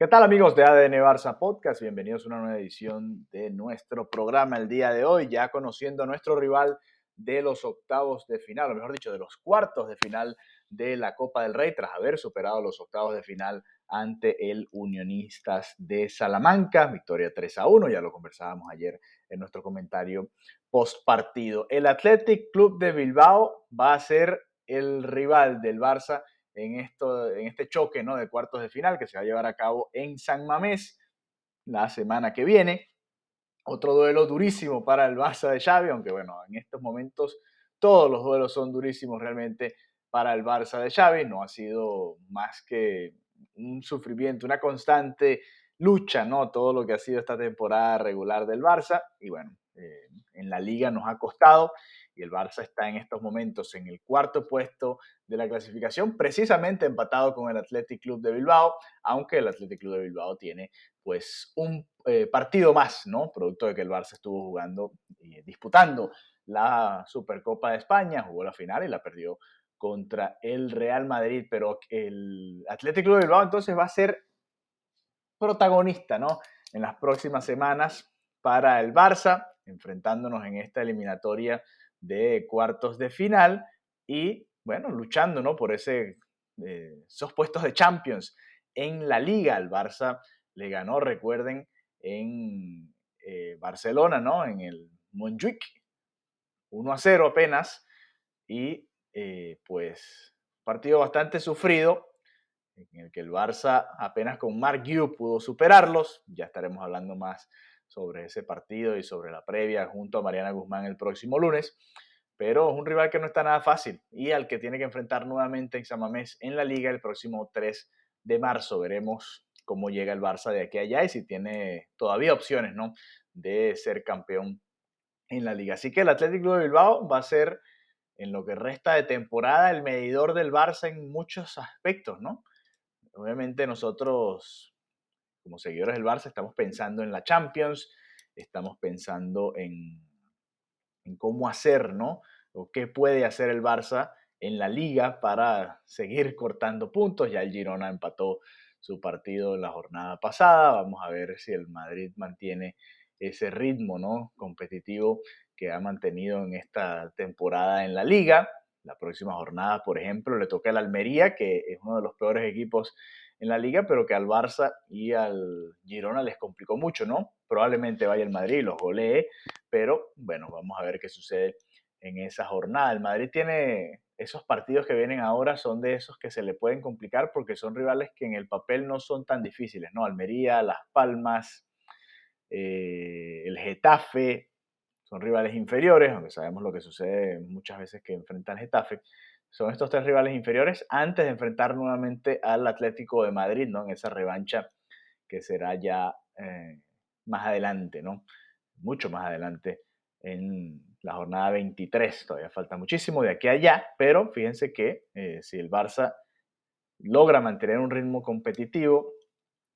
¿Qué tal amigos de ADN Barça Podcast? Bienvenidos a una nueva edición de nuestro programa el día de hoy, ya conociendo a nuestro rival de los octavos de final, o mejor dicho, de los cuartos de final de la Copa del Rey, tras haber superado los octavos de final ante el Unionistas de Salamanca. Victoria 3 a 1, ya lo conversábamos ayer en nuestro comentario post partido. El Athletic Club de Bilbao va a ser el rival del Barça en, esto, en este choque ¿no? de cuartos de final que se va a llevar a cabo en San Mamés la semana que viene. Otro duelo durísimo para el Barça de Xavi, aunque bueno, en estos momentos todos los duelos son durísimos realmente para el Barça de Xavi. No ha sido más que un sufrimiento, una constante lucha, ¿no? Todo lo que ha sido esta temporada regular del Barça. Y bueno, eh, en la liga nos ha costado y el Barça está en estos momentos en el cuarto puesto de la clasificación, precisamente empatado con el Athletic Club de Bilbao, aunque el Athletic Club de Bilbao tiene pues un eh, partido más, ¿no? Producto de que el Barça estuvo jugando y disputando la Supercopa de España, jugó la final y la perdió contra el Real Madrid, pero el Athletic Club de Bilbao entonces va a ser protagonista, ¿no? En las próximas semanas para el Barça, enfrentándonos en esta eliminatoria de cuartos de final y, bueno, luchando, ¿no? Por ese, eh, esos puestos de Champions en la liga. El Barça le ganó, recuerden, en eh, Barcelona, ¿no? En el Montjuic, 1 a 0 apenas. Y eh, pues partido bastante sufrido, en el que el Barça apenas con Mark Yu pudo superarlos. Ya estaremos hablando más sobre ese partido y sobre la previa junto a Mariana Guzmán el próximo lunes. Pero es un rival que no está nada fácil y al que tiene que enfrentar nuevamente en Samamés en la liga el próximo 3 de marzo. Veremos cómo llega el Barça de aquí a allá y si tiene todavía opciones ¿no? de ser campeón en la liga. Así que el Atlético de Bilbao va a ser en lo que resta de temporada el medidor del Barça en muchos aspectos, ¿no? Obviamente nosotros como seguidores del Barça estamos pensando en la Champions, estamos pensando en, cómo hacer, ¿no? O qué puede hacer el Barça en la liga para seguir cortando puntos. Ya el Girona empató su partido en la jornada pasada. Vamos a ver si el Madrid mantiene ese ritmo ¿no? competitivo que ha mantenido en esta temporada en la liga. La próxima jornada, por ejemplo, le toca al Almería, que es uno de los peores equipos en la liga, pero que al Barça y al Girona les complicó mucho, ¿no? Probablemente vaya el Madrid y los golee, pero bueno, vamos a ver qué sucede en esa jornada. El Madrid tiene esos partidos que vienen ahora, son de esos que se le pueden complicar porque son rivales que en el papel no son tan difíciles, ¿no? Almería, Las Palmas, eh, el Getafe, son rivales inferiores, aunque sabemos lo que sucede muchas veces que enfrentan Getafe son estos tres rivales inferiores antes de enfrentar nuevamente al Atlético de Madrid, ¿no? En esa revancha que será ya eh, más adelante, ¿no? Mucho más adelante en la jornada 23. Todavía falta muchísimo de aquí a allá, pero fíjense que eh, si el Barça logra mantener un ritmo competitivo,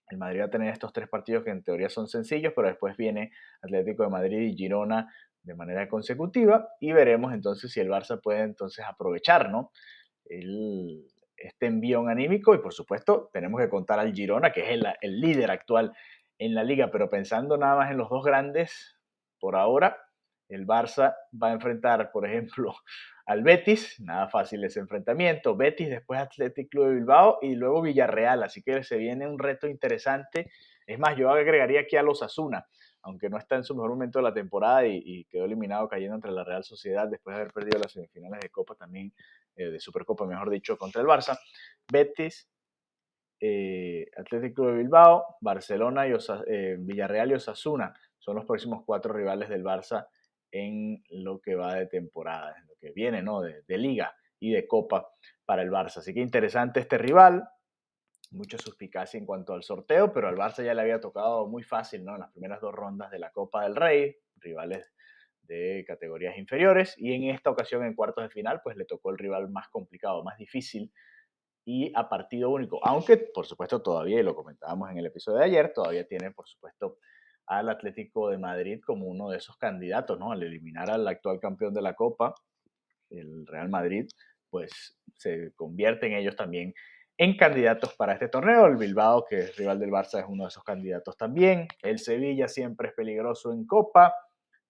el Madrid va a tener estos tres partidos que en teoría son sencillos, pero después viene Atlético de Madrid y Girona de manera consecutiva y veremos entonces si el Barça puede entonces aprovechar ¿no? el, este envío anímico y por supuesto tenemos que contar al Girona que es el, el, líder actual en la liga, pero pensando nada más en los dos grandes, por ahora el Barça va a enfrentar por ejemplo al Betis, nada fácil ese enfrentamiento, Betis después Athletic Club de Bilbao y luego Villarreal, así que se viene un reto interesante, es más yo agregaría aquí a los Asuna aunque no está en su mejor momento de la temporada y, quedó eliminado cayendo entre la Real Sociedad después de haber perdido las semifinales de Copa también, eh, de Supercopa, mejor dicho, contra el Barça. Betis, eh, Atlético de Bilbao, Barcelona, y eh, Villarreal y Osasuna son los próximos cuatro rivales del Barça en lo que va de temporada, en lo que viene, ¿no? De, de liga y de copa para el Barça. Así que interesante este rival, mucha suspicacia en cuanto al sorteo, pero al Barça ya le había tocado muy fácil, ¿no? En las primeras dos rondas de la Copa del Rey, rivales de categorías inferiores, y en esta ocasión en cuartos de final, pues le tocó el rival más complicado, más difícil y a partido único, aunque por supuesto todavía, y lo comentábamos en el episodio de ayer, todavía tiene por supuesto al Atlético de Madrid como uno de esos candidatos, ¿no? Al eliminar al actual campeón de la Copa, el Real Madrid, pues se convierte en ellos también en candidatos para este torneo. El Bilbao, que es rival del Barça, es uno de esos candidatos también. El Sevilla siempre es peligroso en Copa.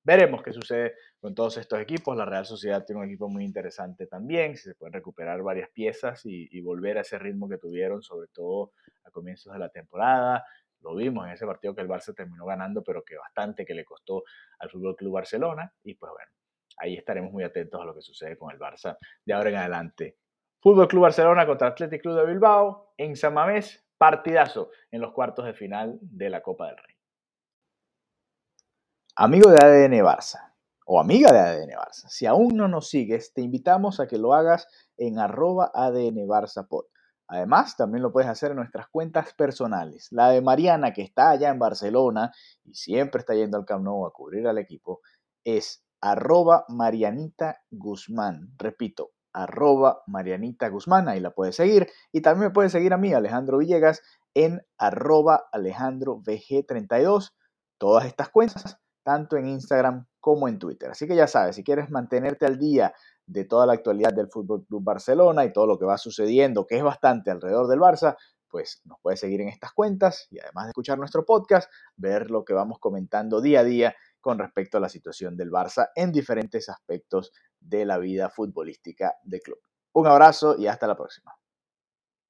Veremos qué sucede con todos estos equipos. La Real Sociedad tiene un equipo muy interesante también, si se pueden recuperar varias piezas y, volver a ese ritmo que tuvieron, sobre todo a comienzos de la temporada. Lo vimos en ese partido que el Barça terminó ganando, pero que bastante que le costó al Fútbol Club Barcelona. Y pues bueno, ahí estaremos muy atentos a lo que sucede con el Barça de ahora en adelante. Fútbol Club Barcelona contra Athletic Club de Bilbao en San Mamés, partidazo en los cuartos de final de la Copa del Rey. Amigo de ADN Barça o amiga de ADN Barça, si aún no nos sigues, te invitamos a que lo hagas en arroba ADN Barça. Además, también lo puedes hacer en nuestras cuentas personales. La de Mariana, que está allá en Barcelona y siempre está yendo al Camp Nou a cubrir al equipo, es arroba Marianita Guzmán. Repito, arroba Marianita Guzmán, ahí la puedes seguir. Y también me puedes seguir a mí, Alejandro Villegas, en arroba Alejandro VG32. Todas estas cuentas tanto en Instagram como en Twitter. Así que ya sabes, si quieres mantenerte al día de toda la actualidad del Fútbol Club Barcelona y todo lo que va sucediendo, que es bastante alrededor del Barça, pues nos puedes seguir en estas cuentas y además de escuchar nuestro podcast, ver lo que vamos comentando día a día con respecto a la situación del Barça en diferentes aspectos de la vida futbolística del club. Un abrazo y hasta la próxima.